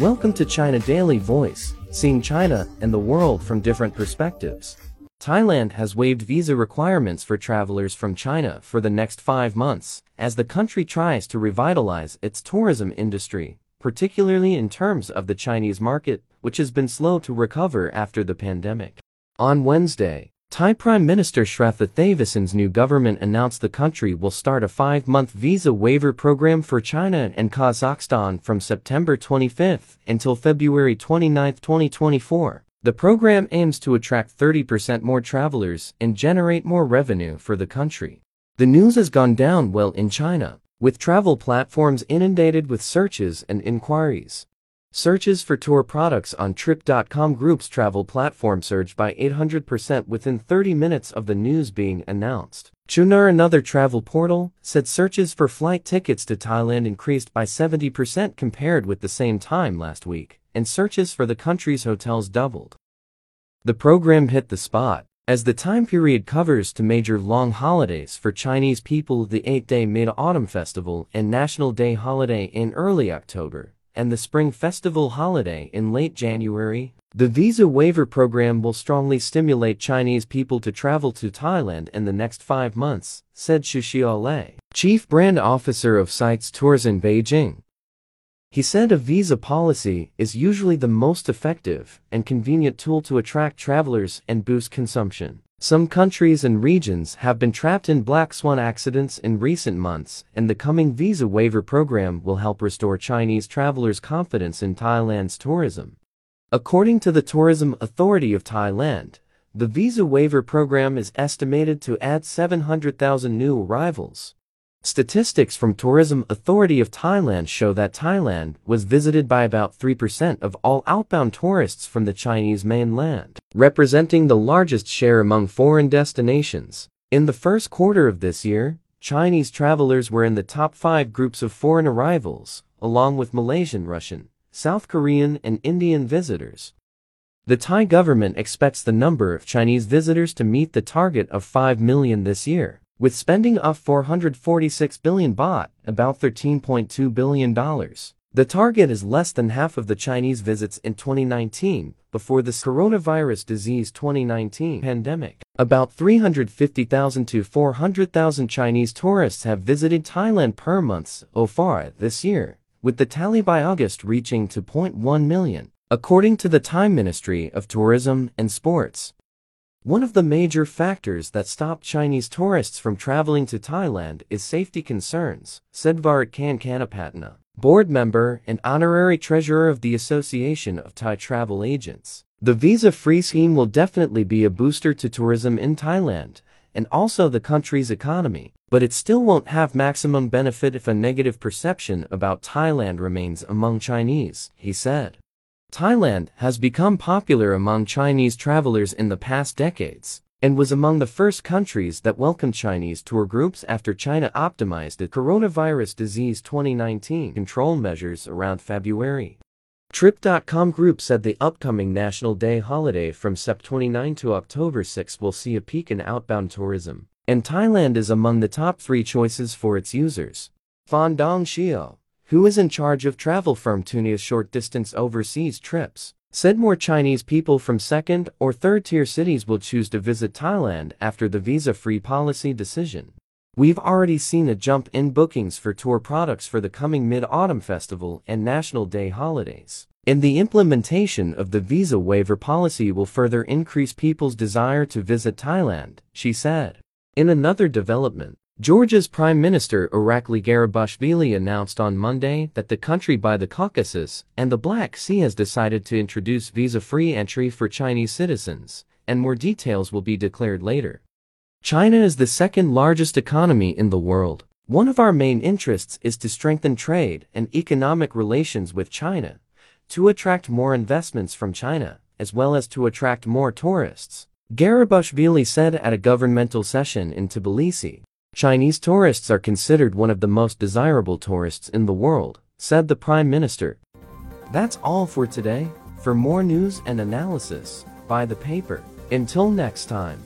Welcome to China Daily Voice, seeing China and the world from different perspectives. Thailand has waived visa requirements for travelers from China for the next five months, as the country tries to revitalize its tourism industry, particularly in terms of the Chinese market, which has been slow to recover after the pandemic. On Wednesday, Thai Prime Minister Srettha Thavisin's new government announced the country will start a five-month visa waiver program for China and Kazakhstan from September 25 until February 29, 2024. The program aims to attract 30% more travelers and generate more revenue for the country. The news has gone down well in China, with travel platforms inundated with searches and inquiries. Searches for tour products on Trip.com Group's travel platform surged by 800% within 30 minutes of the news being announced. Qunar, another travel portal, said searches for flight tickets to Thailand increased by 70% compared with the same time last week, and searches for the country's hotels doubled. The program hit the spot, as the time period covers to major long holidays for Chinese people the 8-day Mid-Autumn Festival and National Day holiday in early October, and the Spring Festival holiday in late January, the visa waiver program will strongly stimulate Chinese people to travel to Thailand in the next five months, said Xu Xiaolei, chief brand officer of CYTS Tours in Beijing. He said a visa policy is usually the most effective and convenient tool to attract travelers and boost consumption. Some countries and regions have been trapped in black swan accidents in recent months, and the coming visa waiver program will help restore Chinese travelers' confidence in Thailand's tourism. According to the Tourism Authority of Thailand, the visa waiver program is estimated to add 700,000 new arrivals. Statistics from Tourism Authority of Thailand show that Thailand was visited by about 3% of all outbound tourists from the Chinese mainland, representing the largest share among foreign destinations. In the first quarter of this year, Chinese travelers were in the top five groups of foreign arrivals, along with Malaysian, Russian, South Korean, and Indian visitors. The Thai government expects the number of Chinese visitors to meet the target of 5 million this year with spending of 446 billion baht, about $13.2 billion. The target is less than half of the Chinese visits in 2019, before the coronavirus disease 2019 pandemic. About 350,000 to 400,000 Chinese tourists have visited Thailand per month so far this year, with the tally by August reaching 2.1 million, according to the Thai Ministry of Tourism and Sports. One of the major factors that stop Chinese tourists from traveling to Thailand is safety concerns, said Varatkan Kanapatna, board member and honorary treasurer of the Association of Thai Travel Agents. The visa-free scheme will definitely be a booster to tourism in Thailand, and also the country's economy, but it still won't have maximum benefit if a negative perception about Thailand remains among Chinese, he said. Thailand has become popular among Chinese travelers in the past decades and was among the first countries that welcomed Chinese tour groups after China optimized the coronavirus disease 2019 control measures around February. Trip.com Group said the upcoming National Day holiday from Sept 29 to October 6 will see a peak in outbound tourism, and Thailand is among the top three choices for its users. Fan Dong Xiao who is in charge of travel firm Tuniu's short-distance overseas trips, said more Chinese people from second or third-tier cities will choose to visit Thailand after the visa-free policy decision. We've already seen a jump in bookings for tour products for the coming Mid-Autumn Festival and National Day holidays. And the implementation of the visa waiver policy will further increase people's desire to visit Thailand, she said. In another development, Georgia's Prime Minister Irakli Garibashvili announced on Monday that the country by the Caucasus and the Black Sea has decided to introduce visa-free entry for Chinese citizens, and more details will be declared later. China is the second largest economy in the world. One of our main interests is to strengthen trade and economic relations with China, to attract more investments from China, as well as to attract more tourists. Garibashvili said at a governmental session in Tbilisi. Chinese tourists are considered one of the most desirable tourists in the world, said the Prime Minister. That's all for today. For more news and analysis, buy the paper. Until next time.